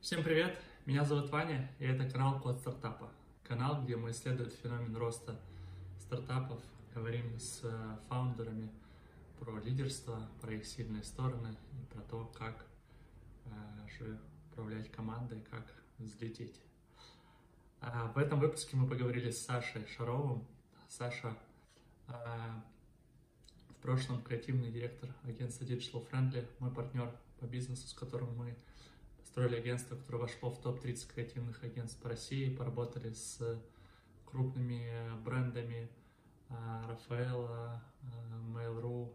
Всем привет! Меня зовут Ваня, и это канал Код Стартапа. Канал, где мы исследуем феномен роста стартапов, говорим с э, фаундерами про лидерство, про их сильные стороны и про то, как э, же управлять командой, как взлететь. А в этом выпуске мы поговорили с Сашей Шаровым. Саша э, в прошлом креативный директор агентства Digital Friendly, мой партнер по бизнесу, с которым мы строили агентство, которое вошло в топ-30 креативных агентств России, поработали с крупными брендами Рафаэла, Mail.ru,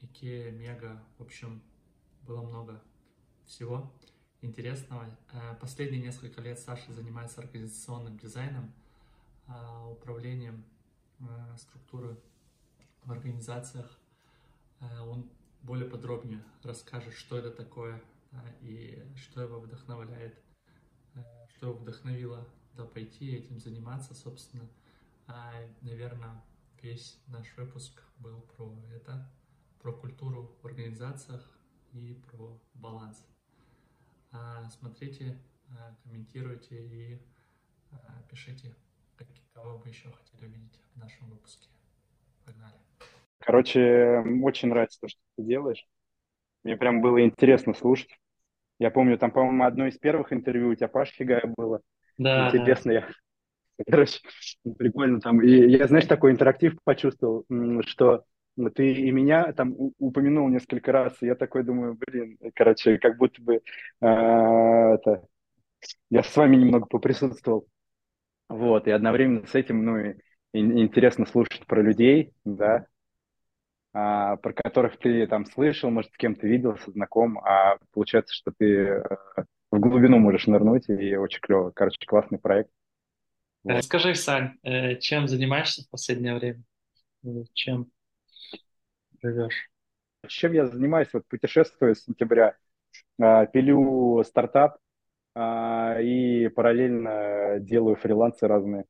Икея, Мега, в общем, было много всего интересного. Последние несколько лет Саша занимается организационным дизайном, управлением структуры в организациях. Он более подробнее расскажет, что это такое и что его вдохновляет, э, что его вдохновило да, пойти этим заниматься, собственно. А, наверное, весь наш выпуск был про это, про культуру в организациях и про баланс. А, смотрите, а, комментируйте и пишите, кого вы еще хотели увидеть в нашем выпуске. Погнали! Короче, очень нравится то, что ты делаешь. Мне прям было интересно слушать. Я помню, там, по-моему, одно из первых интервью у тебя Паш Хигая было. Да. Интересно, я... Короче, прикольно там. И я, знаешь, такой интерактив почувствовал, что ты и меня там упомянул несколько раз, и я такой думаю, блин, короче, как будто бы э, это, я с вами немного поприсутствовал. Вот, и одновременно с этим, ну, и, и интересно слушать про людей, да, а, про которых ты там слышал, может, с кем-то виделся, знаком, а получается, что ты э, в глубину можешь нырнуть, и очень клево. Короче, классный проект. Вот. Расскажи, Сань, э, чем занимаешься в последнее время? Чем живешь? Чем я занимаюсь? Вот путешествую с сентября, а, пилю стартап а, и параллельно делаю фрилансы разные.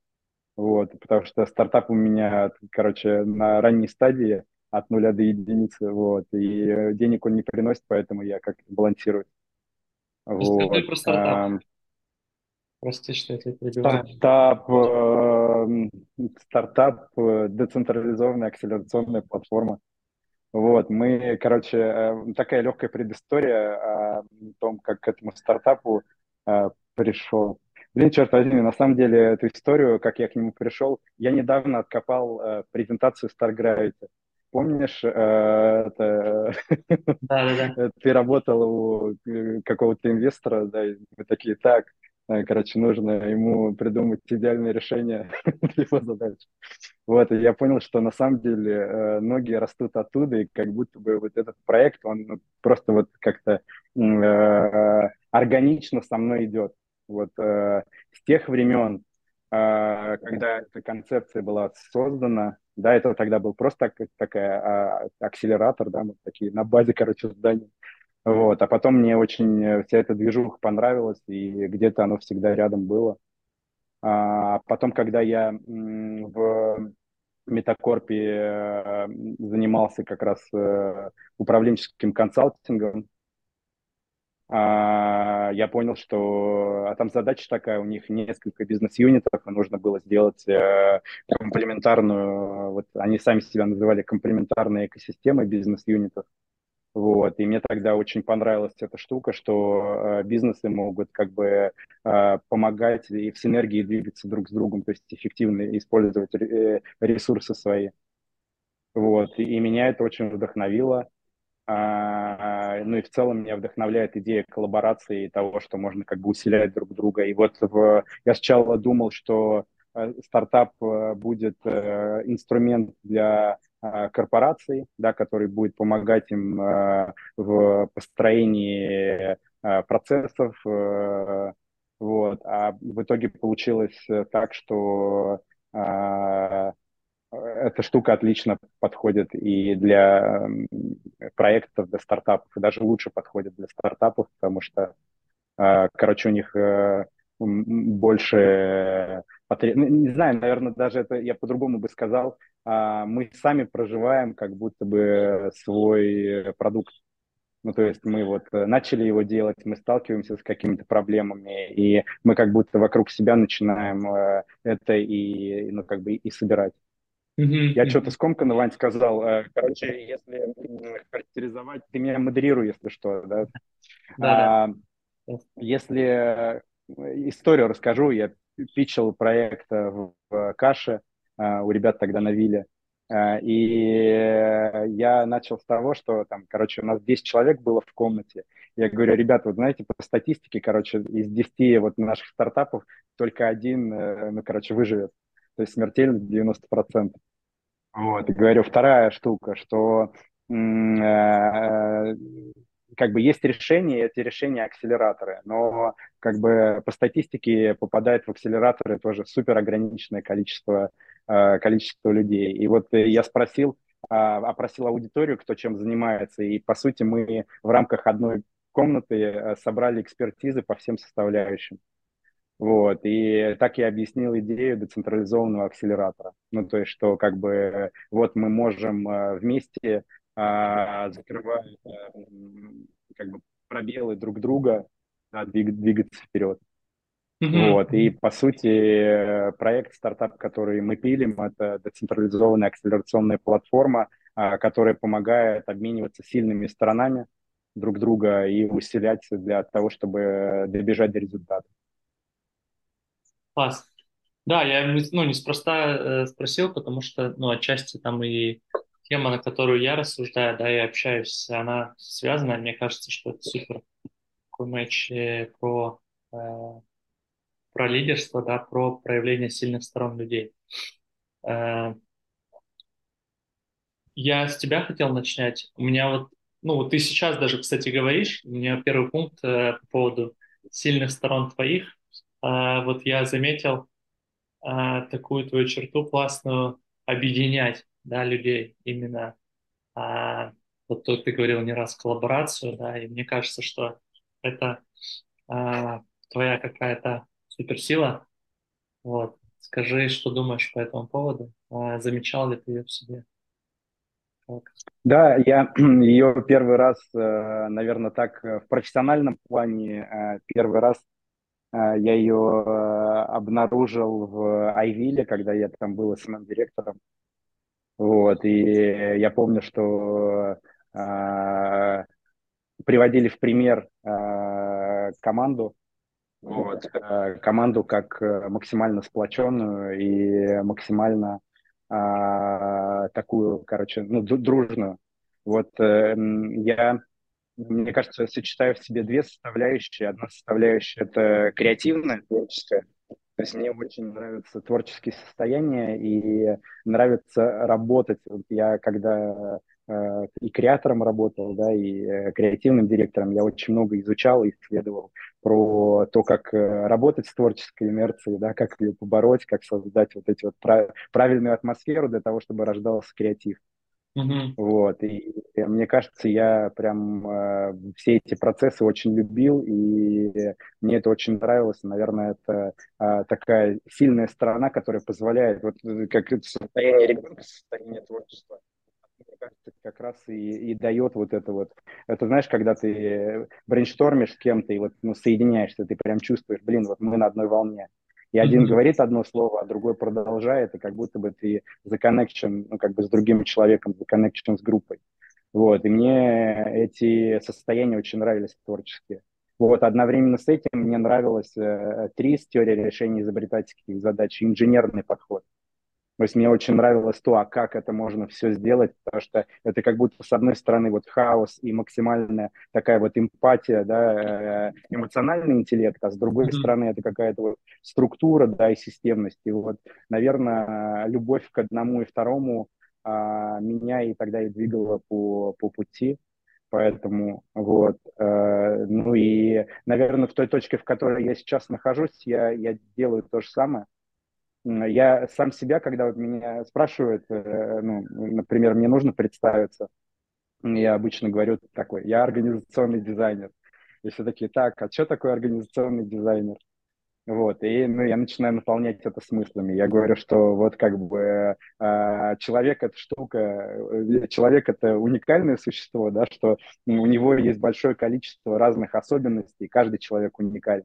Вот, потому что стартап у меня, короче, на ранней стадии, от нуля до единицы, вот, и э, денег он не приносит, поэтому я как-то балансирую. Вот. про стартап. А, Прости, что я тебя перебиваю. Стартап, э, стартап, э, децентрализованная акселерационная платформа. Вот, мы, короче, э, такая легкая предыстория о том, как к этому стартапу э, пришел. Блин, черт возьми, на самом деле эту историю, как я к нему пришел, я недавно откопал э, презентацию Star Gravity помнишь, э, это... да, да, да. ты работал у э, какого-то инвестора, да, и мы такие, так, э, короче, нужно ему придумать идеальное решение для его задачи. Вот, и я понял, что на самом деле ноги растут оттуда, и как будто бы вот этот проект, он ну, просто вот как-то органично со мной идет. Вот с тех времен, когда эта концепция была создана, да, это тогда был просто так, такая а, акселератор, да, мы такие на базе, короче, здания. Вот, а потом мне очень вся эта движуха понравилась, и где-то оно всегда рядом было. А потом, когда я в Метакорпе э, занимался как раз э, управленческим консалтингом, а, я понял, что а там задача такая, у них несколько бизнес-юнитов, и нужно было сделать э, комплементарную, вот они сами себя называли комплементарные экосистемы бизнес-юнитов. Вот. И мне тогда очень понравилась эта штука, что э, бизнесы могут как бы э, помогать и в синергии двигаться друг с другом, то есть эффективно использовать э, ресурсы свои. Вот. И меня это очень вдохновило. А, ну и в целом меня вдохновляет идея коллаборации и того, что можно как бы усилять друг друга. И вот в, я сначала думал, что э, стартап э, будет э, инструмент для корпораций, да, который будет помогать им в построении процессов. Вот. А в итоге получилось так, что эта штука отлично подходит и для проектов, для стартапов, и даже лучше подходит для стартапов, потому что, а, короче, у них э, больше потреб... Ну, не знаю, наверное, даже это я по-другому бы сказал, а, мы сами проживаем как будто бы свой продукт. Ну, то есть мы вот э, начали его делать, мы сталкиваемся с какими-то проблемами, и мы как будто вокруг себя начинаем э, это и, ну, как бы и собирать. Mm-hmm. Я что-то скомканно, Вань, сказал. Э, короче, если характеризовать, ты меня модерируй, если что, да? Да, а. Если историю расскажу, я пичил проект в, в Каше, у ребят тогда на Вилле. Э, и я начал с того, что там, короче, у нас 10 человек было в комнате. Я говорю, ребята, вот знаете, по статистике, короче, из 10 вот наших стартапов только один, э, ну, короче, выживет. То есть смертельно 90%. Вот, и говорю, вторая штука, что э, как бы есть решения, эти решения акселераторы, но как бы по статистике попадает в акселераторы тоже супер ограниченное количество Э, количество людей. И вот я спросил, а, опросил аудиторию, кто чем занимается, и по сути мы в рамках одной комнаты э, собрали экспертизы по всем составляющим. Вот, и так я объяснил идею децентрализованного акселератора. Ну, то есть, что как бы вот мы можем вместе а, закрывать как бы пробелы друг друга, да, двигаться вперед. Mm-hmm. Вот, и по сути проект, стартап, который мы пилим, это децентрализованная акселерационная платформа, а, которая помогает обмениваться сильными сторонами друг друга и усилять для того, чтобы добежать до результата. Класс. Да, я ну, неспроста э, спросил, потому что ну, отчасти там и тема, на которую я рассуждаю, да, и общаюсь, она связана. Мне кажется, что это супер такой матч э, про э, про лидерство, да, про проявление сильных сторон людей. Я с тебя хотел начать. У меня вот, ну, ты сейчас даже, кстати, говоришь, у меня первый пункт по поводу сильных сторон твоих. Э, вот я заметил такую твою черту классную объединять, да, людей именно. Вот тут ты говорил не раз коллаборацию, да, и мне кажется, что это твоя какая-то суперсила. Вот. Скажи, что думаешь по этому поводу? А, замечал ли ты ее в себе? Да, я ее первый раз, э, наверное, так э, в профессиональном плане э, первый раз я ее обнаружил в Айвиле, когда я там был СММ-директором. Вот, и я помню, что приводили в пример команду, вот, э, команду как э, максимально сплоченную и максимально а, такую, короче, ну, дружную. Вот э, я, мне кажется, сочетаю в себе две составляющие. Одна составляющая – это креативная, творческая. То есть мне очень нравятся творческие состояния и нравится работать. Вот я когда Э, и креатором работал, да, и э, креативным директором. Я очень много изучал и исследовал про то, как э, работать с творческой инерцией, да, как ее побороть, как создать вот эти вот правильную атмосферу для того, чтобы рождался креатив. Mm-hmm. Вот, и, и мне кажется, я прям э, все эти процессы очень любил, и мне это очень нравилось. Наверное, это э, такая сильная сторона, которая позволяет, вот как состояние ребенка, состояние творчества, мне кажется, как раз и, и дает вот это вот. Это знаешь, когда ты брейнштормишь с кем-то и вот ну, соединяешься, ты прям чувствуешь, блин, вот мы на одной волне. И один mm-hmm. говорит одно слово, а другой продолжает, и как будто бы ты за connection, ну, как бы с другим человеком, за connection с группой. Вот, и мне эти состояния очень нравились творческие. Вот, одновременно с этим мне нравилось э, ТРИС, теория решения изобретательских задач, инженерный подход. То есть мне очень нравилось то, а как это можно все сделать, потому что это как будто с одной стороны вот хаос и максимальная такая вот эмпатия, да, э, эмоциональный интеллект, а с другой mm-hmm. стороны это какая-то вот структура, да, и системность. И вот, наверное, любовь к одному и второму а, меня и тогда и двигала по, по пути. Поэтому вот, э, ну и, наверное, в той точке, в которой я сейчас нахожусь, я, я делаю то же самое. Я сам себя, когда вот меня спрашивают, э, ну, например, мне нужно представиться, я обычно говорю такой, я организационный дизайнер. И все такие, так, а что такое организационный дизайнер? Вот, и ну, я начинаю наполнять это смыслами. Я говорю, что вот как бы э, человек это штука, э, человек это уникальное существо, да, что у него есть большое количество разных особенностей, каждый человек уникален.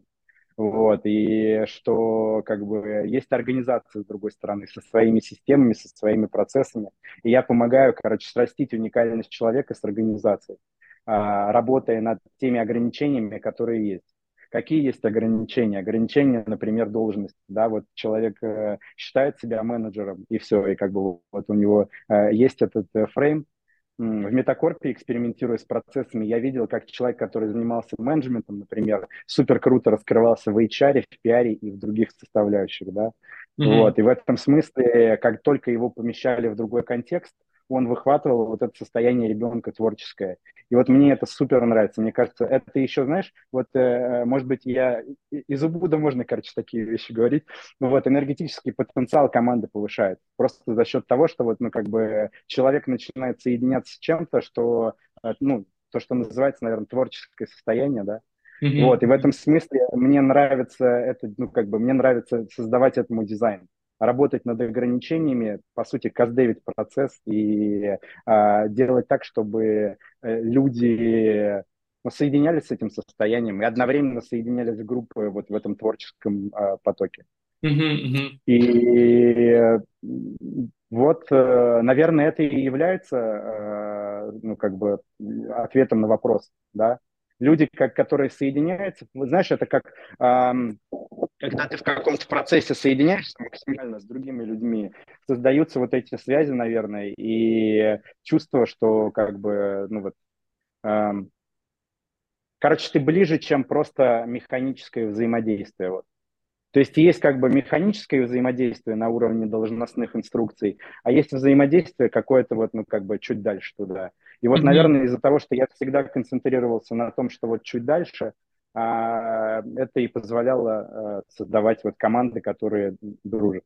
Вот, и что как бы есть организация, с другой стороны, со своими системами, со своими процессами. И я помогаю, короче, срастить уникальность человека с организацией, а, работая над теми ограничениями, которые есть. Какие есть ограничения? Ограничения, например, должности. Да, вот человек э, считает себя менеджером, и все, и как бы вот у него э, есть этот э, фрейм. В Метакорпе, экспериментируя с процессами, я видел, как человек, который занимался менеджментом, например, супер круто раскрывался в HR, в PR и в других составляющих, да. Mm-hmm. Вот, и в этом смысле, как только его помещали в другой контекст, он выхватывал вот это состояние ребенка творческое. И вот мне это супер нравится. Мне кажется, это еще, знаешь, вот, э, может быть, я из Убуда можно, короче, такие вещи говорить, но вот энергетический потенциал команды повышает. Просто за счет того, что вот, ну, как бы человек начинает соединяться с чем-то, что, э, ну, то, что называется, наверное, творческое состояние, да, Mm-hmm. Вот, и в этом смысле мне нравится это, ну, как бы, мне нравится создавать этому дизайн работать над ограничениями, по сути, каздевить процесс и а, делать так, чтобы э, люди ну, соединялись с этим состоянием и одновременно соединялись в группы вот в этом творческом а, потоке. Mm-hmm, И вот, э, наверное, это и является, э, ну, как бы, ответом на вопрос, да, люди, как, которые соединяются, знаешь, это как эм, когда ты в каком-то процессе соединяешься максимально с другими людьми, создаются вот эти связи, наверное, и чувство, что как бы, ну вот, эм, короче, ты ближе, чем просто механическое взаимодействие. Вот. То есть есть как бы механическое взаимодействие на уровне должностных инструкций, а есть взаимодействие какое-то вот, ну, как бы чуть дальше туда. И вот, mm-hmm. наверное, из-за того, что я всегда концентрировался на том, что вот чуть дальше, а, это и позволяло а, создавать вот команды, которые дружат.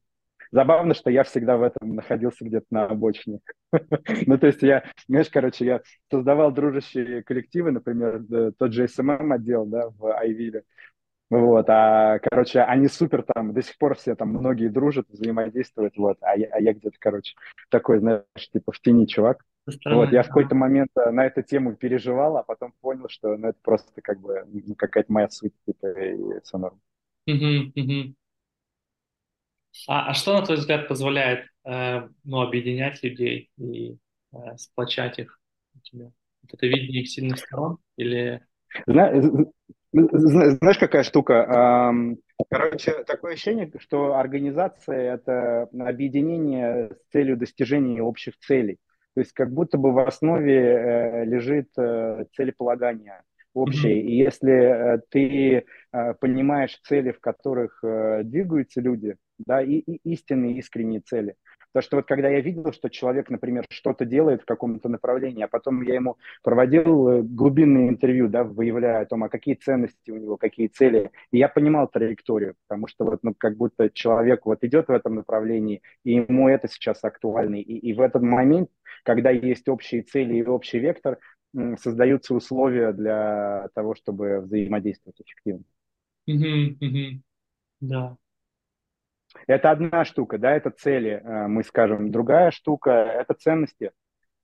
Забавно, что я всегда в этом находился где-то на обочине. ну, то есть я, знаешь, короче, я создавал дружащие коллективы, например, тот же SMM отдел, да, в Айвиле. Вот, а, короче, они супер там, до сих пор все там, многие дружат, взаимодействуют, вот, а я, а я где-то, короче, такой, знаешь, типа в тени чувак. Вот, я в какой-то момент э, на эту тему переживал, а потом понял, что ну, это просто как бы ну, какая-то моя суть, типа, и все норм. А, а что, на твой взгляд, позволяет э, ну, объединять людей и э, сплочать их у тебя? Вот это видение их сильных сторон или... Знаешь, какая штука? Короче, такое ощущение, что организация – это объединение с целью достижения общих целей. То есть как будто бы в основе э, лежит э, целеполагание общее. Mm-hmm. И если э, ты понимаешь цели, в которых двигаются люди, да, и, и истинные, искренние цели, Потому что вот когда я видел, что человек, например, что-то делает в каком-то направлении, а потом я ему проводил э, глубинное интервью, да, выявляя о том, а какие ценности у него, какие цели, и я понимал траекторию, потому что вот, ну, как будто человек вот идет в этом направлении, и ему это сейчас актуально. И, и в этот момент, когда есть общие цели и общий вектор, создаются условия для того, чтобы взаимодействовать эффективно. Mm-hmm, mm-hmm. Да. Это одна штука, да, это цели, э, мы скажем. Другая штука – это ценности.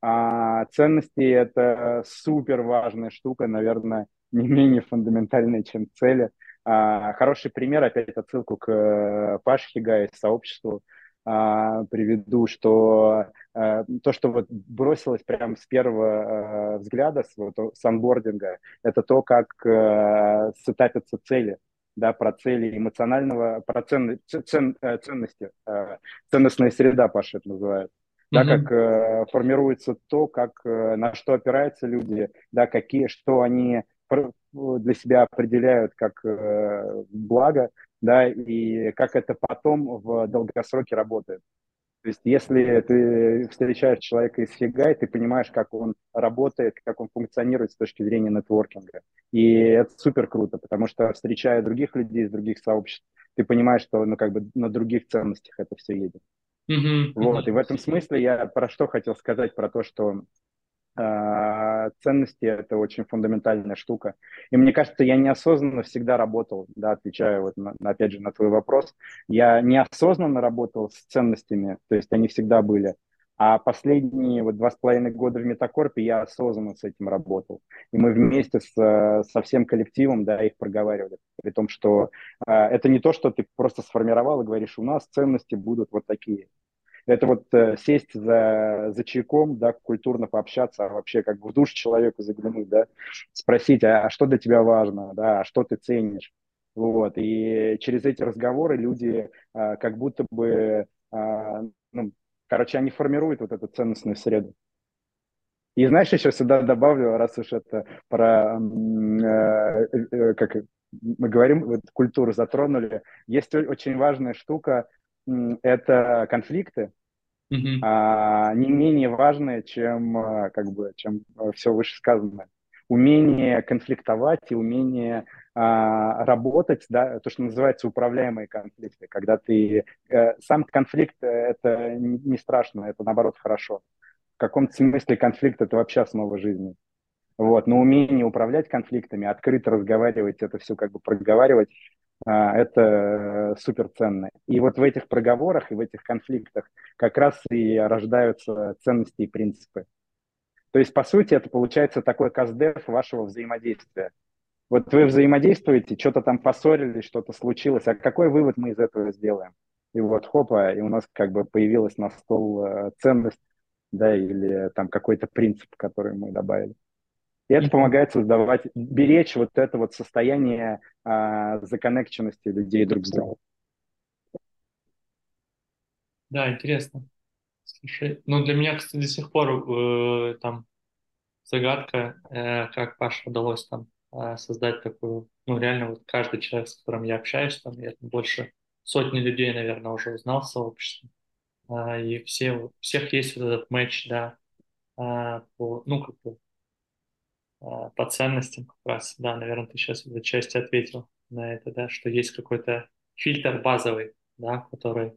А ценности – это супер важная штука, наверное, не менее фундаментальная, чем цели. А, хороший пример, опять отсылку к э, Паше Хигай, сообществу, а, приведу, что а, то, что вот бросилось прямо с первого а, взгляда, с, вот, с анбординга, это то, как а, сетапятся цели да, про цели эмоционального, про цен, цен, э, ценности, э, ценностная среда, Паша это называет. Да, mm-hmm. как э, формируется то, как, э, на что опираются люди, да, какие, что они для себя определяют как э, благо, да, и как это потом в долгосроке работает. То есть если ты встречаешь человека из Хигай, ты понимаешь, как он работает, как он функционирует с точки зрения нетворкинга. И это супер круто, потому что встречая других людей из других сообществ, ты понимаешь, что ну, как бы на других ценностях это все едет. Mm-hmm. Вот, и в этом смысле я про что хотел сказать, про то, что ценности – это очень фундаментальная штука. И мне кажется, я неосознанно всегда работал, да, отвечая вот на, опять же на твой вопрос, я неосознанно работал с ценностями, то есть они всегда были. А последние вот два с половиной года в Метакорпе я осознанно с этим работал. И мы вместе с, со всем коллективом да, их проговаривали. При том, что э, это не то, что ты просто сформировал и говоришь, у нас ценности будут вот такие. Это вот э, сесть за, за чайком, да, культурно пообщаться, а вообще как бы в душ человеку заглянуть, да, спросить, а, а что для тебя важно, да, а что ты ценишь. Вот. И через эти разговоры люди э, как будто бы э, ну, Короче, они формируют вот эту ценностную среду. И знаешь, еще сюда добавлю, раз уж это про, э, э, как мы говорим, вот культуру затронули, есть очень важная штука, это конфликты, mm-hmm. а, не менее важные, чем, э, как бы, чем все вышесказанное. Умение конфликтовать и умение а, работать, да, то, что называется управляемые конфликты, когда ты... Э, сам конфликт э, – это не страшно, это, наоборот, хорошо. В каком-то смысле конфликт – это вообще основа жизни. Вот, но умение управлять конфликтами, открыто разговаривать, это все как бы проговаривать, а, это супер ценно. И вот в этих проговорах и в этих конфликтах как раз и рождаются ценности и принципы. То есть, по сути, это получается такой каздев вашего взаимодействия. Вот вы взаимодействуете, что-то там поссорились, что-то случилось, а какой вывод мы из этого сделаем? И вот хопа, и у нас как бы появилась на стол э, ценность, да, или там какой-то принцип, который мы добавили. И это помогает создавать, беречь вот это вот состояние а, законнекченности людей друг с другом. Да, интересно. Слушай, ну для меня, кстати, до сих пор э, там загадка, э, как Паше удалось там а, создать такую, ну, реально вот каждый человек, с которым я общаюсь, там, я больше сотни людей, наверное, уже узнал в сообществе, а, и все, у всех есть вот этот матч, да, а, по, ну, как бы, по ценностям как раз, да, наверное, ты сейчас в части ответил на это, да, что есть какой-то фильтр базовый, да, который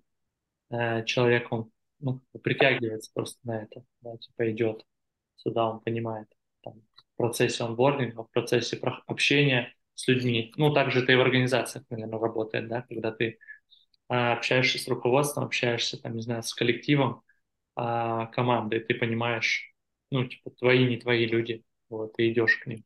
э, человек, он, ну, притягивается просто на это, да, типа идет сюда, он понимает, там, процессе онбординга, в процессе общения с людьми. Ну, также и в организациях, наверное, работает, да, когда ты а, общаешься с руководством, общаешься, там, не знаю, с коллективом а, команды, ты понимаешь, ну, типа, твои, не твои люди, вот, ты идешь к ним.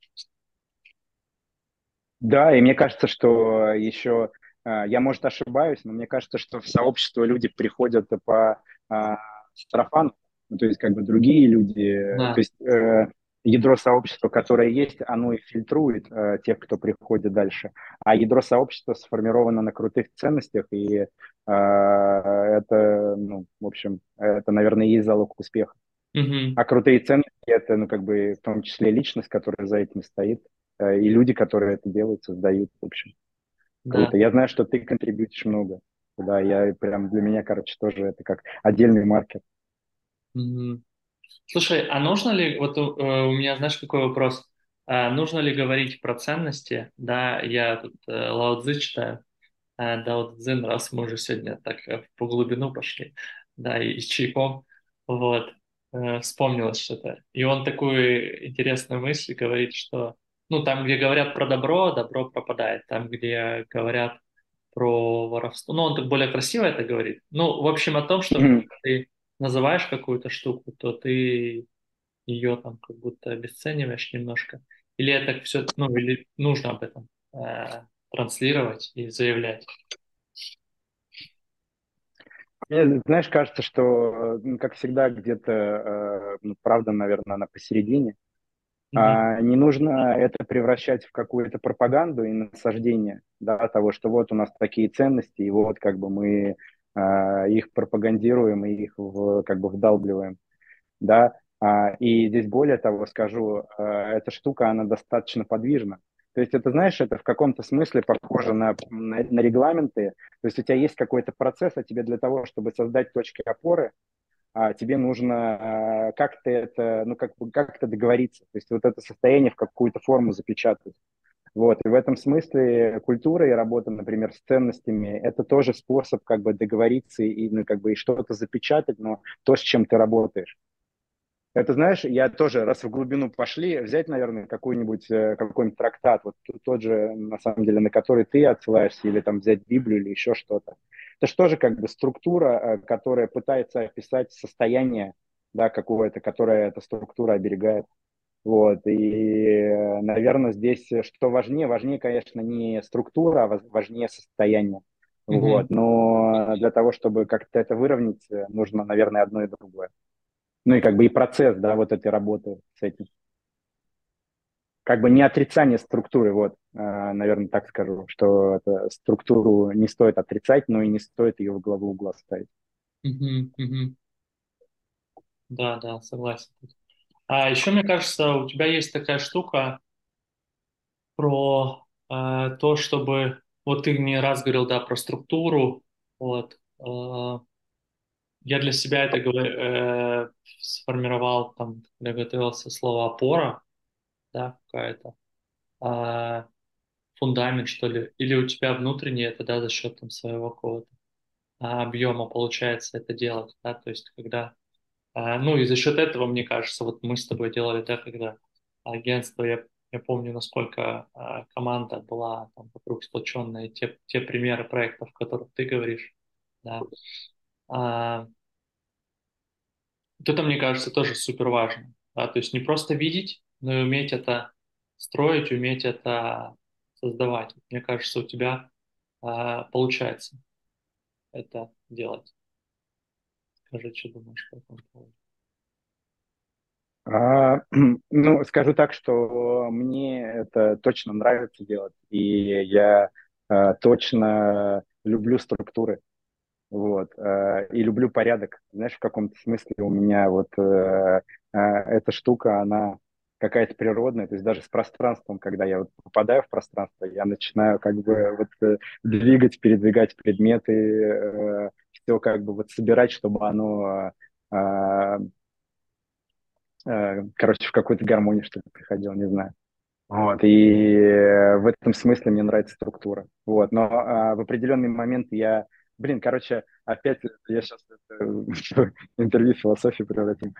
Да, и мне кажется, что еще, а, я, может, ошибаюсь, но мне кажется, что в сообщество люди приходят по а, сарафану, ну, то есть как бы другие люди, да. то есть э, ядро сообщества, которое есть, оно и фильтрует э, тех, кто приходит дальше. А ядро сообщества сформировано на крутых ценностях, и э, это, ну, в общем, это, наверное, и есть залог успеха. Mm-hmm. А крутые ценности – это, ну, как бы, в том числе личность, которая за этим стоит, э, и люди, которые это делают, создают, в общем. Да. Круто. Я знаю, что ты контрибьютишь много. Да, я прям для меня, короче, тоже это как отдельный маркер. Mm-hmm. Слушай, а нужно ли, вот у, э, у меня, знаешь, какой вопрос? А нужно ли говорить про ценности? Да, я тут э, Лао Цзы читаю, а, Дао Цзин, раз мы уже сегодня так э, по глубину пошли, да, и с чайком, вот, э, вспомнилось что-то. И он такую интересную мысль говорит, что, ну, там, где говорят про добро, добро пропадает, там, где говорят про воровство, ну, он так более красиво это говорит. Ну, в общем, о том, что mm-hmm. ты называешь какую-то штуку, то ты ее там как будто обесцениваешь немножко. Или это все, ну, или нужно об этом э, транслировать и заявлять? Мне, знаешь, кажется, что, ну, как всегда, где-то, э, ну, правда, наверное, она посередине. Mm-hmm. А, не нужно это превращать в какую-то пропаганду и насаждение да, того, что вот у нас такие ценности, и вот как бы мы а, их пропагандируем и их в, как бы вдалбливаем, да, а, и здесь более того скажу, а, эта штука, она достаточно подвижна, то есть это, знаешь, это в каком-то смысле похоже на, на, на регламенты, то есть у тебя есть какой-то процесс, а тебе для того, чтобы создать точки опоры, а тебе нужно как-то это, ну, как, как-то договориться, то есть вот это состояние в какую-то форму запечатать. Вот, и в этом смысле культура и работа, например, с ценностями, это тоже способ как бы договориться и, ну, как бы, и что-то запечатать, но то, с чем ты работаешь. Это, знаешь, я тоже, раз в глубину пошли, взять, наверное, какой-нибудь э, какой-нибудь трактат, вот тот же, на самом деле, на который ты отсылаешься, или там взять Библию или еще что-то. Это же тоже как бы структура, э, которая пытается описать состояние, да, какое-то, которое эта структура оберегает. Вот, и, наверное, здесь что важнее? Важнее, конечно, не структура, а важнее состояние. Mm-hmm. Вот, но для того, чтобы как-то это выровнять, нужно, наверное, одно и другое ну и как бы и процесс, да, вот этой работы с этим. Как бы не отрицание структуры, вот, а, наверное, так скажу, что это, структуру не стоит отрицать, но и не стоит ее в главу угла ставить. Да, да, согласен. А еще, мне кажется, у тебя есть такая штука про э, то, чтобы... Вот ты не раз говорил, да, про структуру, вот. Э, я для себя это э, сформировал, там, когда готовился слово опора, да, какая-то, э, фундамент, что ли, или у тебя внутренний это, да, за счет там своего какого-то а, объема получается это делать, да, то есть когда, а, ну и за счет этого, мне кажется, вот мы с тобой делали, да, когда агентство, я, я помню, насколько а, команда была там вокруг сплоченная, те, те примеры проектов, о которых ты говоришь, да, а, вот это, мне кажется, тоже супер важно. Да? То есть не просто видеть, но и уметь это строить, уметь это создавать. Мне кажется, у тебя а, получается это делать. Скажи, что думаешь по этому поводу? А, ну, скажу так, что мне это точно нравится делать, и я а, точно люблю структуры. Вот. Э, и люблю порядок. Знаешь, в каком-то смысле у меня вот э, э, эта штука, она какая-то природная, то есть даже с пространством, когда я вот попадаю в пространство, я начинаю как бы вот двигать, передвигать предметы, все как бы вот собирать, чтобы оно, короче, в какую-то гармонию, что ли, приходило, не знаю. Вот, и в этом смысле мне нравится структура. Вот, но а, в определенный момент я Блин, короче, опять я сейчас это, интервью философии превратим.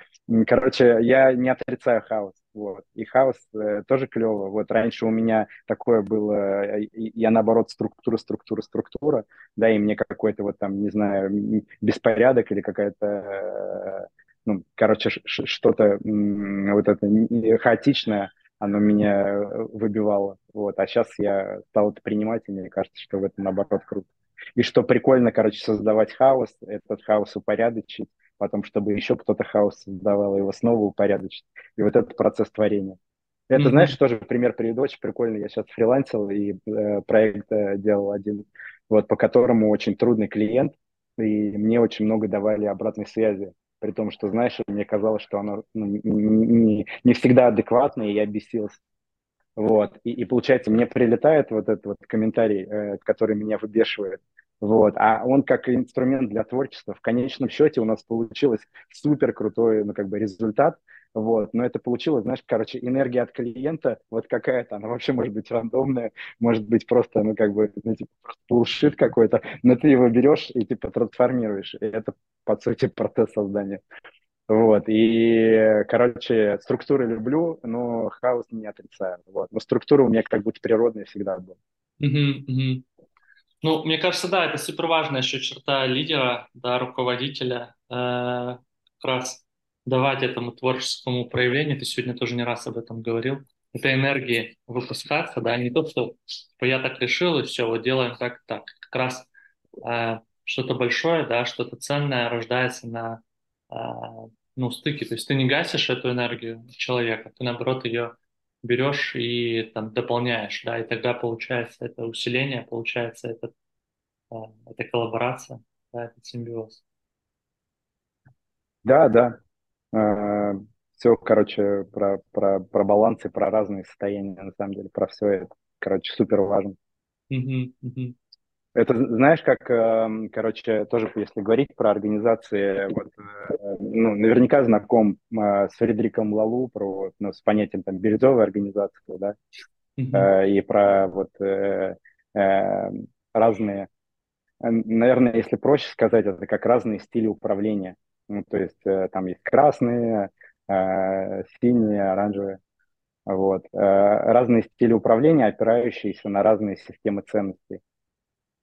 Короче, я не отрицаю хаос. Вот. И хаос э, тоже клево. Вот раньше у меня такое было, э, я наоборот структура, структура, структура, да, и мне какой-то вот там, не знаю, беспорядок или какая-то, э, ну, короче, что-то вот это хаотичное, оно меня выбивало. Вот. А сейчас я стал это принимать, и мне кажется, что в этом наоборот круто. И что прикольно, короче, создавать хаос, этот хаос упорядочить, потом, чтобы еще кто-то хаос создавал, его снова упорядочить. И вот этот процесс творения. Это, mm-hmm. знаешь, тоже пример приведу, очень прикольный. Я сейчас фрилансил и э, проект э, делал один, вот, по которому очень трудный клиент, и мне очень много давали обратной связи. При том, что, знаешь, мне казалось, что оно ну, не, не, всегда адекватно, и я бесился. Вот. И, и получается, мне прилетает вот этот вот комментарий, э, который меня выбешивает. Вот. А он как инструмент для творчества. В конечном счете у нас получилось супер крутой ну, как бы результат. Вот. Но это получилось, знаешь, короче, энергия от клиента, вот какая-то, она вообще может быть рандомная, может быть просто, ну, как бы, ну, типа, просто булшит какой-то, но ты его берешь и, типа, трансформируешь. И это, по сути, процесс создания. Вот, и, короче, структуры люблю, но хаос не отрицаю. Вот. Но структура у меня как будто природная всегда была. Uh-huh, uh-huh. Ну, мне кажется, да, это супер важная еще черта лидера, да, руководителя, э, как раз давать этому творческому проявлению, ты сегодня тоже не раз об этом говорил, этой энергии выпускаться, да, не то, что типа, я так решил, и все, вот делаем так так. Как раз э, что-то большое, да, что-то ценное рождается на а, ну, стыке. То есть ты не гасишь эту энергию человека, ты, наоборот, ее берешь и там дополняешь, да, и тогда получается это усиление, получается этот, а, эта коллаборация, да, этот симбиоз. Да, да. А, все, короче, про, про, про баланс и про разные состояния, на самом деле, про все это, короче, супер важно. Uh-huh, uh-huh. Это знаешь, как, эм, короче, тоже если говорить про организации, вот, э, ну, наверняка знаком э, с Фредериком Лалу, про, ну, с понятием там бирюзовой организации, да, mm-hmm. и про вот разные, наверное, если проще сказать, это как разные стили управления. Ну, то есть там есть красные, синие, оранжевые. Вот. Разные стили управления, опирающиеся на разные системы ценностей.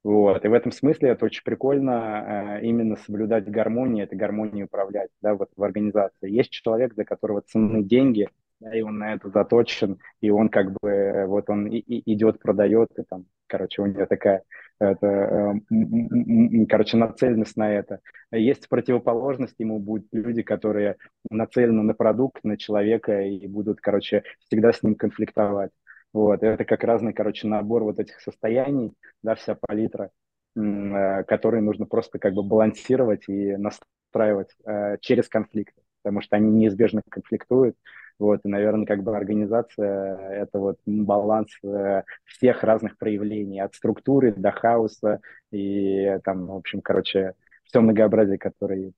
Вот. И в этом смысле это очень прикольно э, именно соблюдать гармонию, это гармонию управлять да, вот в организации. Есть человек, для которого ценны деньги, да, и он на это заточен, и он как бы э, вот он и, и идет, продает, и там, короче, у него такая это, э, короче, нацеленность на это. Есть противоположность, ему будут люди, которые нацелены на продукт, на человека и будут, короче, всегда с ним конфликтовать. Вот, это как разный, короче, набор вот этих состояний, да, вся палитра, э, которые нужно просто как бы балансировать и настраивать э, через конфликты, потому что они неизбежно конфликтуют, вот, и, наверное, как бы организация — это вот баланс э, всех разных проявлений, от структуры до хаоса и там, в общем, короче, все многообразие, которое есть.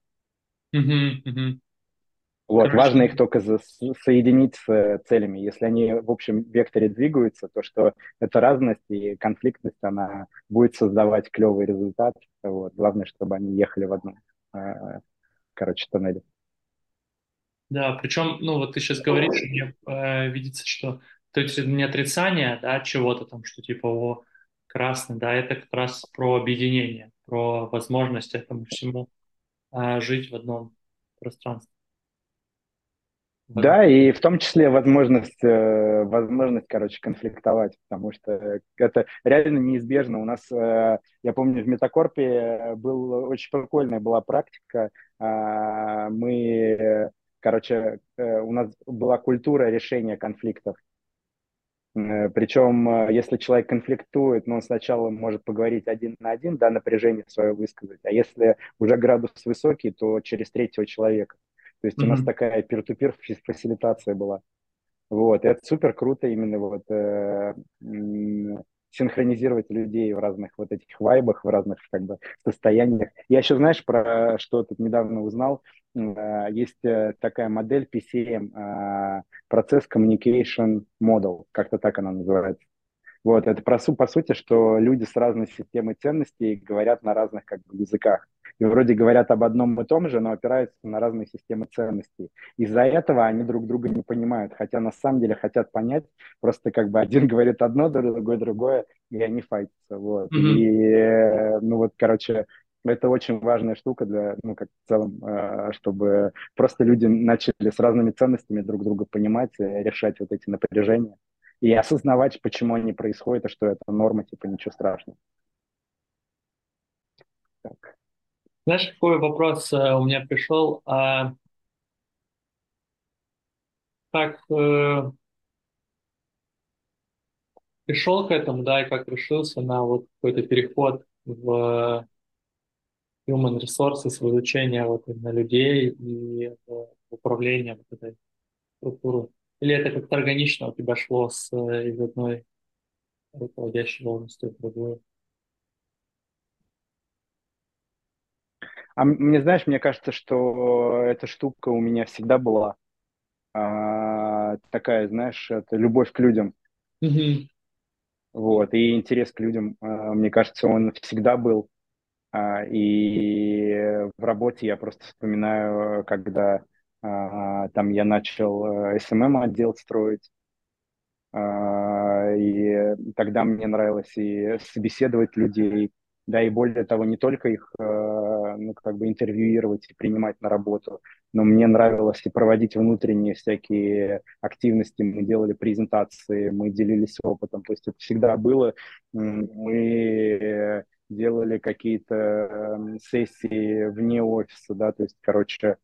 Uh-huh, uh-huh. Вот, Короче. важно их только за, соединить с э, целями. Если они в общем векторе двигаются, то что эта разность и конфликтность, она будет создавать клевый результат. Вот. Главное, чтобы они ехали в одном, э, короче, тоннеле. Да, причем, ну вот ты сейчас говоришь, мне э, видится, что то есть это не отрицание, да, чего-то там, что типа о красный, да, это как раз про объединение, про возможность этому всему э, жить в одном пространстве. Да, и в том числе возможность, э, возможность, короче, конфликтовать, потому что это реально неизбежно. У нас, э, я помню, в Метакорпе был очень прикольная была практика. А, мы Короче, э, у нас была культура решения конфликтов. Э, Причем, э, если человек конфликтует, ну, он сначала может поговорить один на один, да, напряжение свое высказать, а если уже градус высокий, то через третьего человека. То есть mm-hmm. у нас такая пир-ту-пир фасилитация была. Вот, и это супер круто именно вот э, синхронизировать людей в разных вот этих вайбах, в разных как бы состояниях. Я еще, знаешь, про что тут недавно узнал, э, есть э, такая модель PCM, э, процесс Communication Model, как-то так она называется. Вот, это по, по сути, что люди с разной системой ценностей говорят на разных как бы, языках. И вроде говорят об одном и том же, но опираются на разные системы ценностей. Из-за этого они друг друга не понимают, хотя на самом деле хотят понять, просто как бы один говорит одно, другой другое, и они файтятся. Вот. Mm-hmm. И, ну вот, короче, это очень важная штука для, ну, как в целом, э, чтобы просто люди начали с разными ценностями друг друга понимать, решать вот эти напряжения и осознавать, почему они происходят, и что это норма, типа ничего страшного. Так. Знаешь, какой вопрос э, у меня пришел? А, как э, пришел к этому, да, и как решился на вот какой-то переход в human resources, в изучение вот именно людей и в управление вот этой структурой? Или это как-то органично у тебя шло с, э, из одной руководящей должности в другую? А мне, знаешь, мне кажется, что эта штука у меня всегда была а, такая, знаешь, это любовь к людям. Mm-hmm. Вот, и интерес к людям, а, мне кажется, он всегда был. А, и в работе я просто вспоминаю, когда там я начал SMM отдел строить, а, и тогда мне нравилось и собеседовать людей, да, и более того, не только их, э, ну, как бы интервьюировать и принимать на работу, но мне нравилось и проводить внутренние всякие активности, мы делали презентации, мы делились опытом, то есть это всегда было, мы делали какие-то эм, сессии вне офиса, да, то есть, короче,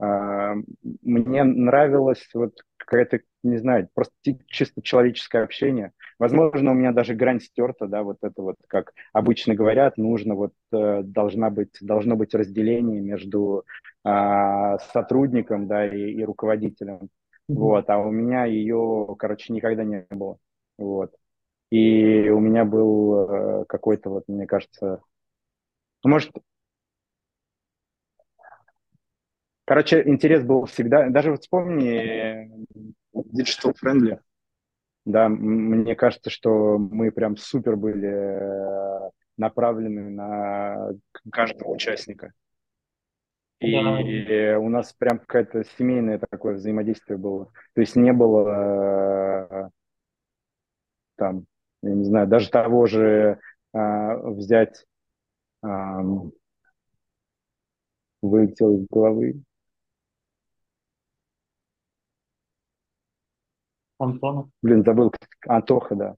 мне нравилось вот какая-то, не знаю, просто чисто человеческое общение. Возможно, у меня даже грань стерта, да, вот это вот, как обычно говорят, нужно вот, э, должна быть, должно быть разделение между а, сотрудником, да, и, и руководителем. Mm-hmm. Вот, а у меня ее, короче, никогда не было. Вот. И у меня был э, какой-то вот, мне кажется, может, Короче, интерес был всегда. Даже вот вспомни Digital Friendly. Да, мне кажется, что мы прям супер были э, направлены на каждого участника. И да. у нас прям какое-то семейное такое взаимодействие было. То есть не было э, там, я не знаю, даже того же а, взять, а, вылетел из головы. Антона? Блин, забыл. Антоха, да.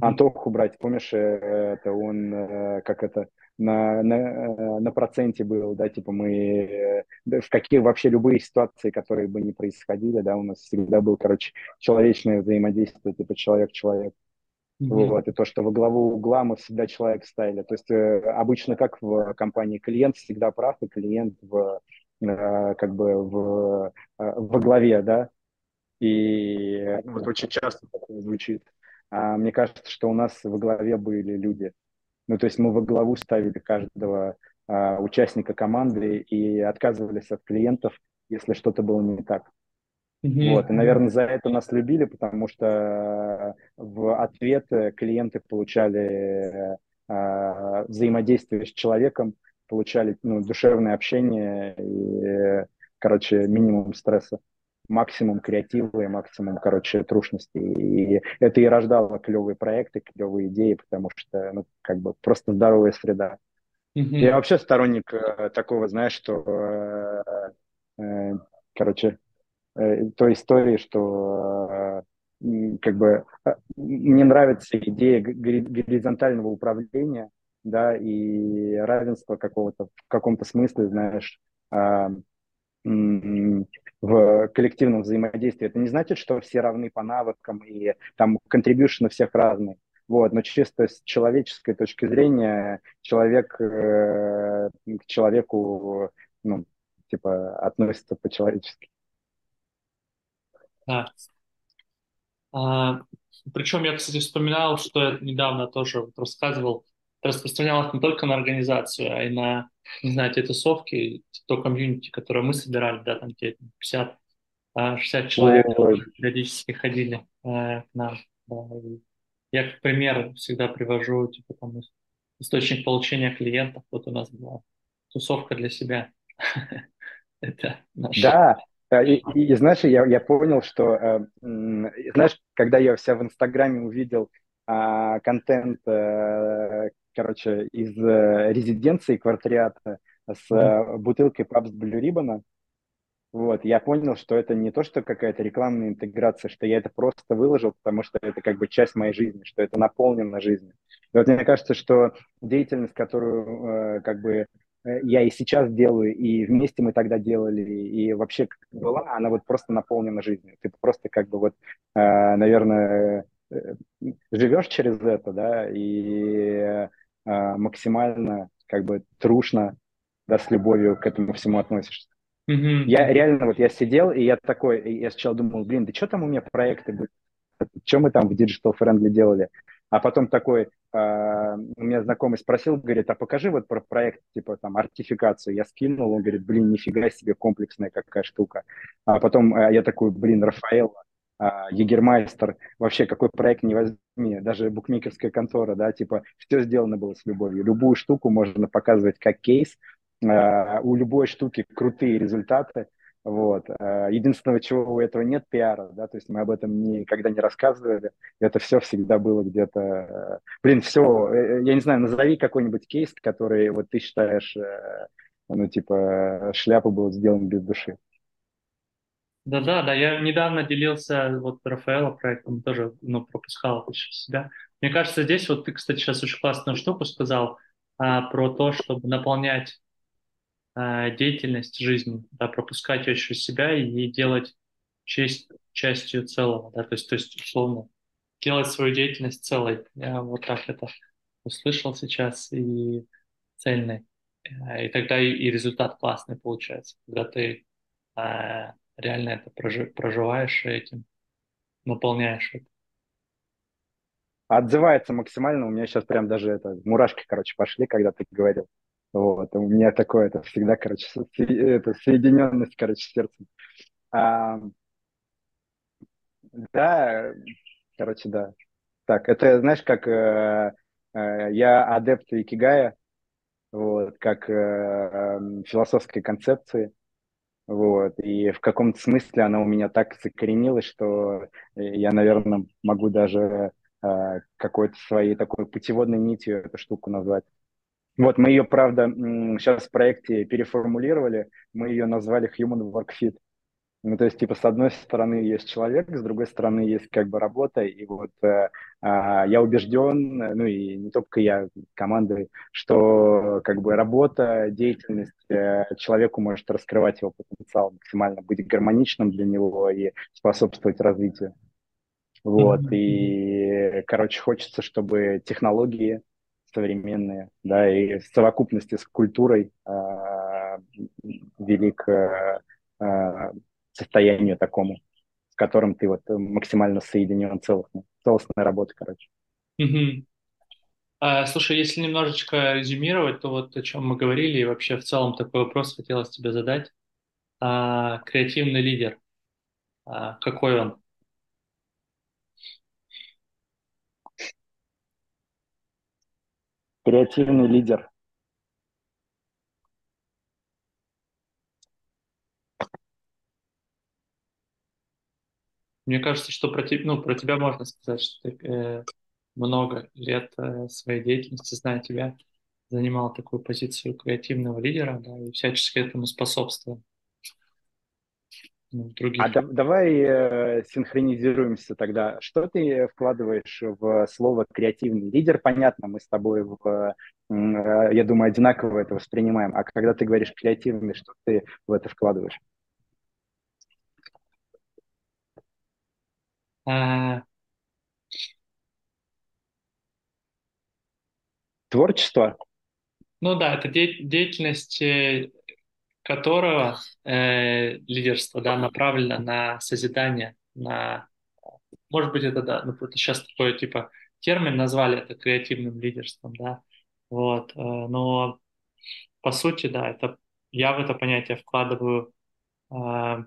Антоху брать, помнишь, э, это он, э, как это, на, на, э, на проценте был, да, типа мы, в какие вообще любые ситуации, которые бы не происходили, да, у нас всегда был, короче, человечное взаимодействие, типа человек-человек. Mm-hmm. Вот, и то, что во главу угла мы всегда человек ставили. То есть э, обычно как в компании клиент всегда прав, и клиент в, э, как бы в, э, во главе, да. И вот очень часто такое звучит. А мне кажется, что у нас во главе были люди. Ну, то есть мы во главу ставили каждого а, участника команды и отказывались от клиентов, если что-то было не так. Mm-hmm. Вот, и, наверное, за это нас любили, потому что в ответ клиенты получали э, взаимодействие с человеком, получали ну, душевное общение и, короче, минимум стресса, максимум креатива и максимум, короче, трушности. И это и рождало клевые проекты, клевые идеи, потому что, ну, как бы просто здоровая среда. Mm-hmm. Я вообще сторонник э, такого, знаешь, что, э, э, короче, Э, той истории, что э, как бы э, мне нравится идея горизонтального управления, да, и равенства какого-то в каком-то смысле, знаешь, в коллективном взаимодействии. Это не значит, что все равны по навыкам и там контрибьюшн у всех разный. Вот, но чисто с человеческой точки зрения человек э, к человеку, ну, типа, относится по-человечески. Да. А, причем я, кстати, вспоминал, что я недавно тоже рассказывал, это распространялось не только на организацию, а и на, не знаю, те тусовки, то комьюнити, которое мы собирали, да, там где 50, 60 а, человек периодически ходили э, к нам. Да. Я как пример всегда привожу, типа, там, источник получения клиентов. Вот у нас была тусовка для себя. Это наш... Да, Э, и, и, знаешь, я, я понял, что, э, знаешь, когда я вся в Инстаграме увидел э, контент, э, короче, из э, резиденции квартириата с э, бутылкой Пабс Блю Риббона, вот, я понял, что это не то, что какая-то рекламная интеграция, что я это просто выложил, потому что это как бы часть моей жизни, что это наполнено жизнью. И вот мне кажется, что деятельность, которую э, как бы Э, я и сейчас делаю, и вместе мы тогда делали, и вообще как была, она вот просто наполнена жизнью. Ты просто как бы вот, э, наверное, живешь через это, да, и максимально как бы трушно, да, с любовью к этому всему относишься. Mm-hmm. Я реально, вот я сидел, и я такой, я сначала думал, блин, да что там у меня проекты были? Что мы там в Digital Friendly делали? А потом такой, а, у меня знакомый спросил, говорит, а покажи вот про проект, типа там артификацию. Я скинул, он говорит, блин, нифига себе комплексная какая штука. А потом а, я такой, блин, Рафаэл, а, Егермайстер, вообще какой проект не возьми, даже букмекерская контора, да, типа все сделано было с любовью. Любую штуку можно показывать как кейс, у любой штуки крутые результаты, вот. Э, единственного, чего у этого нет, пиара, да, то есть мы об этом никогда не рассказывали. Это все всегда было где-то... Э, блин, все, э, я не знаю, назови какой-нибудь кейс, который вот ты считаешь, ну, типа, шляпа был сделан без души. Да-да, да, я недавно делился вот Рафаэла проектом, тоже, ну, пропускал себя. Мне кажется, здесь вот ты, кстати, сейчас очень классную штуку сказал а, про то, чтобы наполнять Э, деятельность жизни, да, пропускать через себя и делать честь частью целого, да, то есть, то есть условно делать свою деятельность целой. Я вот так это услышал сейчас и цельный. Э, и тогда и, результат классный получается, когда ты э, реально это прожи, проживаешь этим, наполняешь это. Отзывается максимально. У меня сейчас прям даже это мурашки, короче, пошли, когда ты говорил. Вот, у меня такое, это всегда, короче, это соединенность, короче, сердцем. А, да, короче, да. Так, это, знаешь, как э, э, я адепт Икигая, вот, как э, философской концепции. Вот. И в каком-то смысле она у меня так закоренилась, что я, наверное, могу даже э, какой-то своей такой путеводной нитью эту штуку назвать. Вот мы ее, правда, сейчас в проекте переформулировали, мы ее назвали Human Work Fit. Ну, то есть, типа, с одной стороны есть человек, с другой стороны есть как бы работа, и вот э, э, я убежден, ну и не только я, командой, что как бы работа, деятельность э, человеку может раскрывать его потенциал максимально, быть гармоничным для него и способствовать развитию. Вот, и, короче, хочется, чтобы технологии современные, да, и в совокупности с культурой э, вели к э, состоянию такому, с которым ты вот максимально соединен целостно. Целостная работа, короче. Угу. А, слушай, если немножечко резюмировать, то вот о чем мы говорили, и вообще в целом такой вопрос хотелось тебе задать. А, креативный лидер, а, какой он? Креативный лидер. Мне кажется, что про, ну, про тебя можно сказать, что ты э, много лет э, своей деятельности, зная тебя, занимал такую позицию креативного лидера, да, и всячески этому способствовал. Ну. А да, давай э, синхронизируемся тогда. Что ты вкладываешь в слово креативный лидер? Понятно, мы с тобой, в, э, я думаю, одинаково это воспринимаем. А когда ты говоришь креативный, что ты в это вкладываешь? Творчество? Ну да, это де- деятельность, э, которого э, лидерство да, направлено на созидание, на, может быть, это да, ну, это сейчас такой типа термин назвали это креативным лидерством, да, вот, э, но по сути, да, это я в это понятие вкладываю э,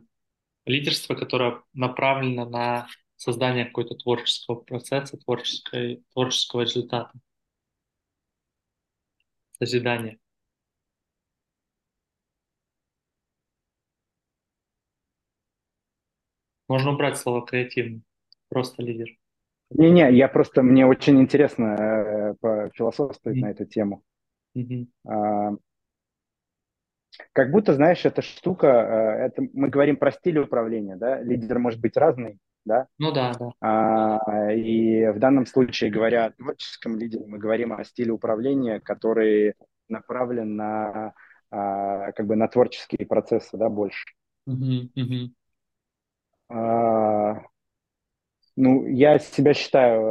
лидерство, которое направлено на создания какого-то творческого процесса, творческой, творческого результата, созидания. Можно убрать слово креативный, просто лидер. Не-не, я просто, мне очень интересно э, пофилософствовать mm-hmm. на эту тему. Mm-hmm. А, как будто, знаешь, эта штука, э, это мы говорим про стиль управления, да, лидер может быть разный, да? Ну да, да. А, и в данном случае, говоря о творческом лидере, мы говорим о стиле управления, который направлен на а, как бы на творческие процессы, да, больше. Uh-huh, uh-huh. А, ну, я себя считаю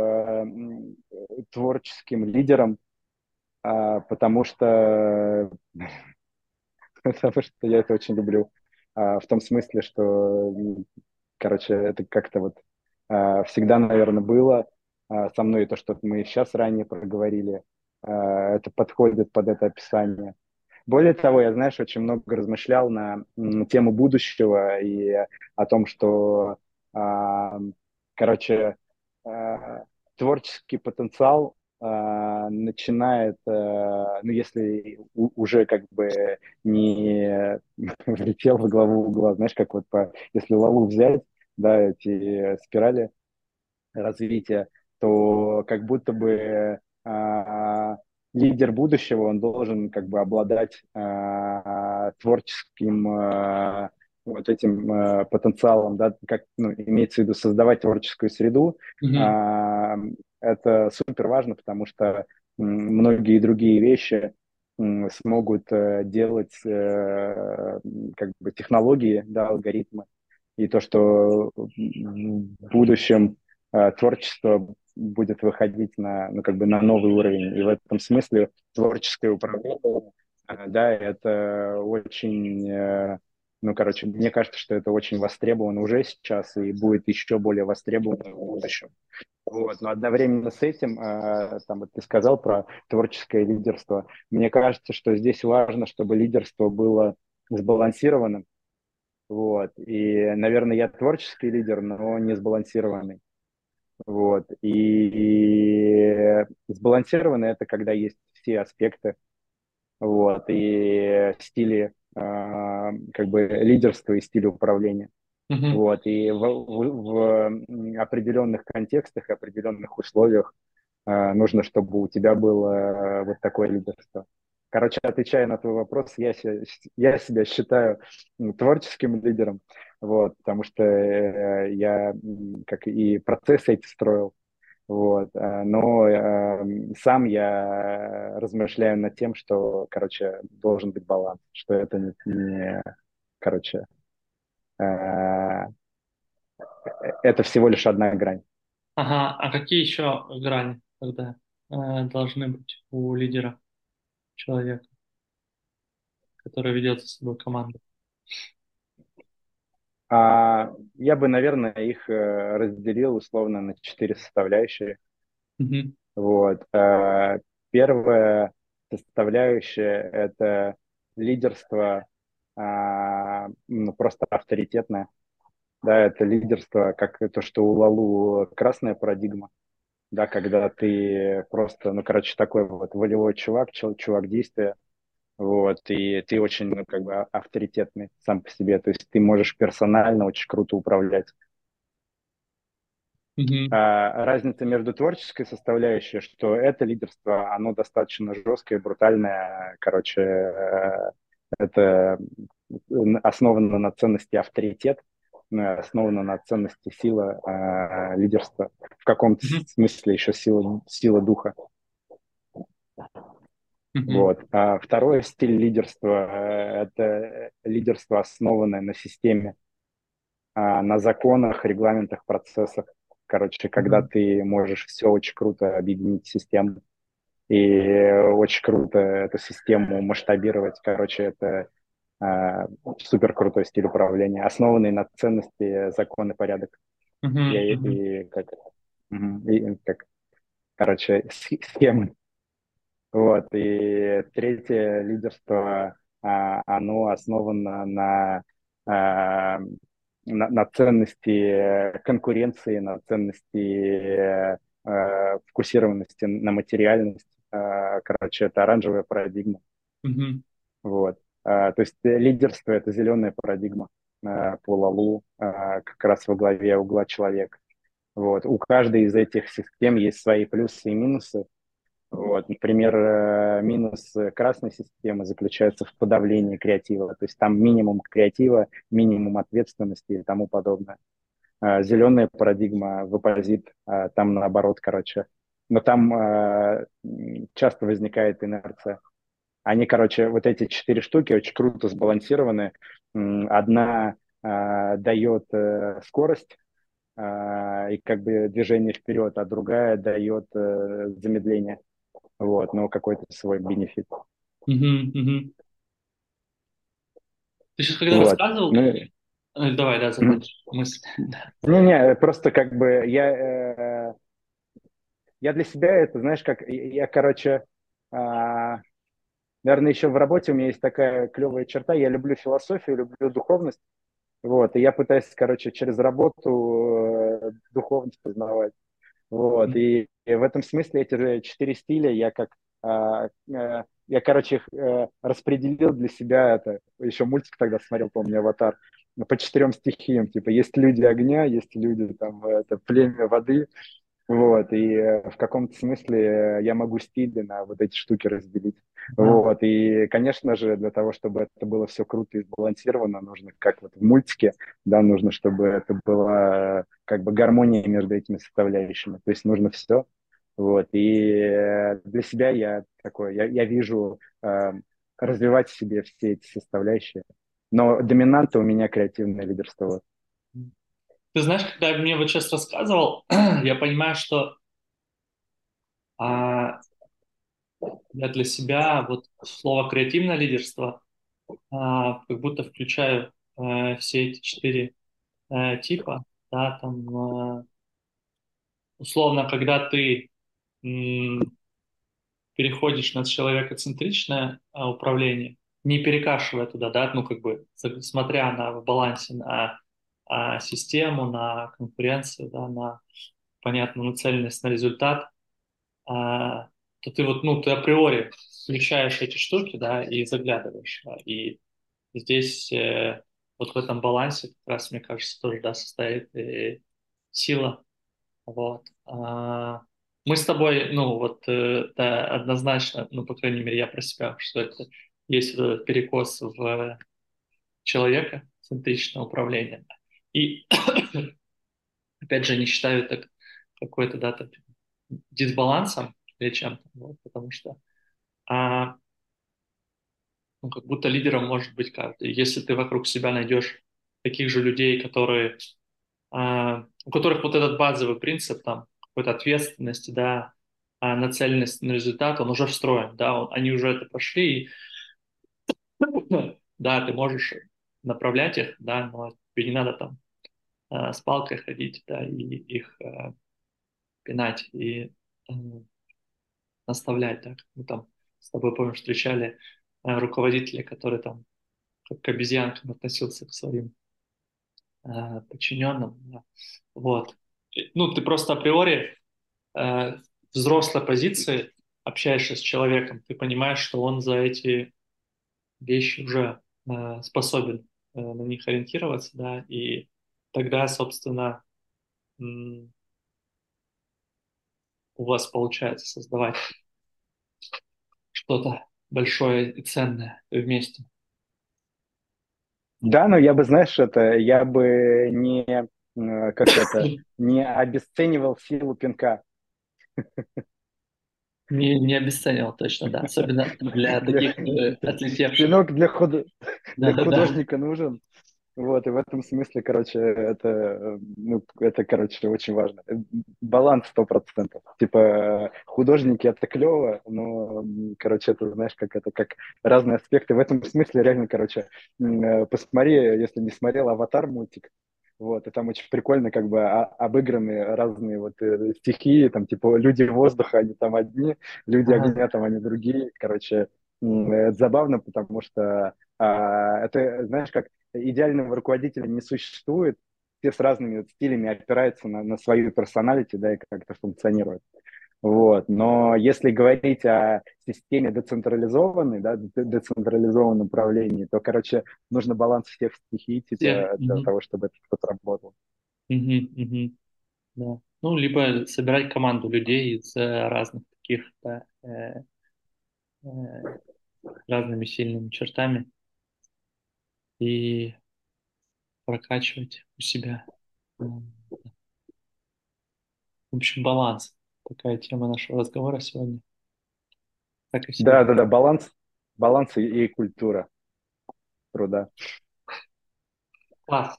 э, творческим лидером, а, потому что потому что я это очень люблю. А, в том смысле, что Короче, это как-то вот э, всегда, наверное, было э, со мной, то, что мы сейчас ранее проговорили, э, это подходит под это описание. Более того, я, знаешь, очень много размышлял на, на тему будущего и о том, что, короче, творческий потенциал начинает, э, ну, если уже как бы не влетел в главу угла, знаешь, как вот по, если лаву взять, да, эти спирали развития, то как будто бы э, лидер будущего, он должен как бы обладать э, творческим э, вот этим э, потенциалом, да, как ну, имеется в виду создавать творческую среду, mm-hmm. э, это супер важно, потому что многие другие вещи смогут э, делать э, как бы технологии, да, алгоритмы, и то, что в будущем э, творчество будет выходить на, ну, как бы на новый уровень. И в этом смысле творческое управление, да, это очень, ну, короче, мне кажется, что это очень востребовано уже сейчас и будет еще более востребовано в будущем. Вот. Но одновременно с этим, э, там, вот ты сказал про творческое лидерство. Мне кажется, что здесь важно, чтобы лидерство было сбалансированным. Вот. И, наверное, я творческий лидер, но не сбалансированный. Вот. И, и сбалансированный это когда есть все аспекты вот, и стили а, как бы лидерства и стиля управления. Mm-hmm. Вот, и в, в, в определенных контекстах, определенных условиях э, нужно, чтобы у тебя было э, вот такое лидерство. Короче, отвечая на твой вопрос, я, себя, я себя считаю творческим лидером, вот, потому что э, я как и процессы эти строил, вот, э, но э, сам я размышляю над тем, что, короче, должен быть баланс, что это не, не короче, э, это всего лишь одна грань. Ага, а какие еще грани тогда э, должны быть у лидера? человека, который ведет за собой команду? А, я бы, наверное, их э, разделил условно на четыре составляющие. Mm-hmm. Вот. А, первая составляющая – это лидерство а, ну, просто авторитетное. Да, это лидерство, как то, что у Лалу красная парадигма да, когда ты просто, ну, короче, такой вот волевой чувак, чувак действия, вот, и ты очень, ну, как бы авторитетный сам по себе, то есть ты можешь персонально очень круто управлять. Mm-hmm. А, разница между творческой составляющей, что это лидерство, оно достаточно жесткое, брутальное, короче, э, это основано на ценности авторитет, основана на ценности сила э, лидерства, в каком-то mm-hmm. смысле еще сила, сила духа. Mm-hmm. Вот. А второй стиль лидерства это лидерство, основанное на системе, э, на законах, регламентах, процессах. Короче, когда mm-hmm. ты можешь все очень круто объединить в систему и очень круто эту систему масштабировать. Короче, это Э, супер крутой стиль управления, основанный на ценности, закон и порядок. Uh-huh, и, и, как, и как, короче, схемы. Вот. И третье лидерство, а, оно основано на, а, на, на ценности конкуренции, на ценности а, фокусированности на материальность. А, короче, это оранжевая парадигма. Uh-huh. Вот. То есть э, лидерство – это зеленая парадигма по Лалу, как раз во главе угла человека. Вот. У каждой из этих систем есть свои плюсы и минусы. Вот. Например, э, минус красной системы заключается в подавлении креатива. То есть там минимум креатива, минимум ответственности и тому подобное. Зеленая парадигма в оппозит, там наоборот, короче. Но там часто возникает инерция. Они, короче, вот эти четыре штуки очень круто сбалансированы. Одна э, дает э, скорость э, и как бы движение вперед, а другая дает э, замедление. Вот, но какой-то свой бенефит. Угу, угу. Ты сейчас когда вот. рассказывал... Ну, э, Давай, да, закончи мысль. Не-не, просто как бы я, э, я для себя это, знаешь, как я, короче, э, наверное, еще в работе у меня есть такая клевая черта. Я люблю философию, люблю духовность. Вот, и я пытаюсь, короче, через работу э, духовность познавать. Вот, и, и в этом смысле эти четыре стиля я как э, э, я, короче, их э, распределил для себя это. Еще мультик тогда смотрел, помню, «Аватар». По четырем стихиям. Типа, есть люди огня, есть люди, там, это племя воды. Вот, и э, в каком-то смысле я могу стили на вот эти штуки разделить. Вот, и, конечно же, для того, чтобы это было все круто и сбалансировано, нужно, как вот в мультике, да, нужно, чтобы это была как бы гармония между этими составляющими. То есть нужно все. Вот, и для себя я такой, я, я вижу э, развивать в себе все эти составляющие. Но доминанта у меня креативное лидерство. Ты знаешь, когда мне вот сейчас рассказывал, я понимаю, что а, я для себя вот слово креативное лидерство а, как будто включаю а, все эти четыре а, типа, да, там а, условно, когда ты м, переходишь на человекоцентричное а, управление, не перекашивая туда, да, ну как бы смотря на в балансе на а, систему, на конкуренцию, да, на понятную нацеленность на результат, а, то ты вот, ну, ты априори включаешь эти штуки, да, и заглядываешь. И здесь э, вот в этом балансе как раз, мне кажется, тоже, да, состоит и сила. Вот. А, мы с тобой, ну, вот, э, да, однозначно, ну, по крайней мере, я про себя, что это есть вот этот перекос в человека, центричное управление. И, опять же, не считаю это какой-то, да, там, дисбалансом или чем-то, вот, потому что а, ну, как будто лидером может быть каждый. Если ты вокруг себя найдешь таких же людей, которые, а, у которых вот этот базовый принцип, там, какой-то ответственности, да, а нацеленность на результат, он уже встроен, да, он, они уже это прошли, и, да, ты можешь направлять их, да, но тебе не надо там э, с палкой ходить, да, и их э, пинать и э, наставлять, да, мы там с тобой, помню, встречали э, руководителя, который там как к обезьянкам относился к своим э, подчиненным, да. вот. Ну, ты просто априори э, взрослой позиции общаешься с человеком, ты понимаешь, что он за эти вещи уже э, способен э, на них ориентироваться, да, и тогда, собственно, у вас получается создавать что-то большое и ценное вместе. Да, но я бы, знаешь, это я бы не как это не обесценивал силу пинка. Не, не обесценивал точно, да. Особенно для таких э, отлетевших. Пинок для, худ... да, для художника да. нужен. Вот, и в этом смысле, короче, это, ну, это, короче, очень важно. Баланс сто процентов. Типа, художники — это клево, но, короче, это, знаешь, как это, как разные аспекты. В этом смысле реально, короче, э, посмотри, если не смотрел «Аватар» мультик, вот, и там очень прикольно как бы обыграны разные вот э, стихии, там типа люди воздуха, они там одни, люди огня, там они другие. Короче, это забавно, потому что а, это, знаешь, как идеального руководителя не существует, все с разными стилями опираются на, на свою персоналити, да, и как-то функционируют. Вот. Но если говорить о системе децентрализованной, да, децентрализованном управлении, то, короче, нужно баланс всех стихий типа, yeah. для mm-hmm. того, чтобы это что-то работало. Mm-hmm. Mm-hmm. Да. Ну, либо собирать команду людей из э, разных таких, да, э, э, разными сильными чертами и прокачивать у себя. В общем, баланс такая тема нашего разговора сегодня. Так и да, да, да, баланс, баланс и, и культура труда. Класс.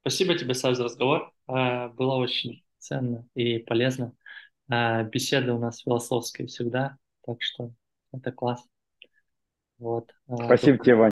Спасибо тебе, Саш, за разговор. А, было очень ценно и полезно. А, беседы у нас философские всегда, так что это класс. Вот. А, Спасибо тебе, Ваня.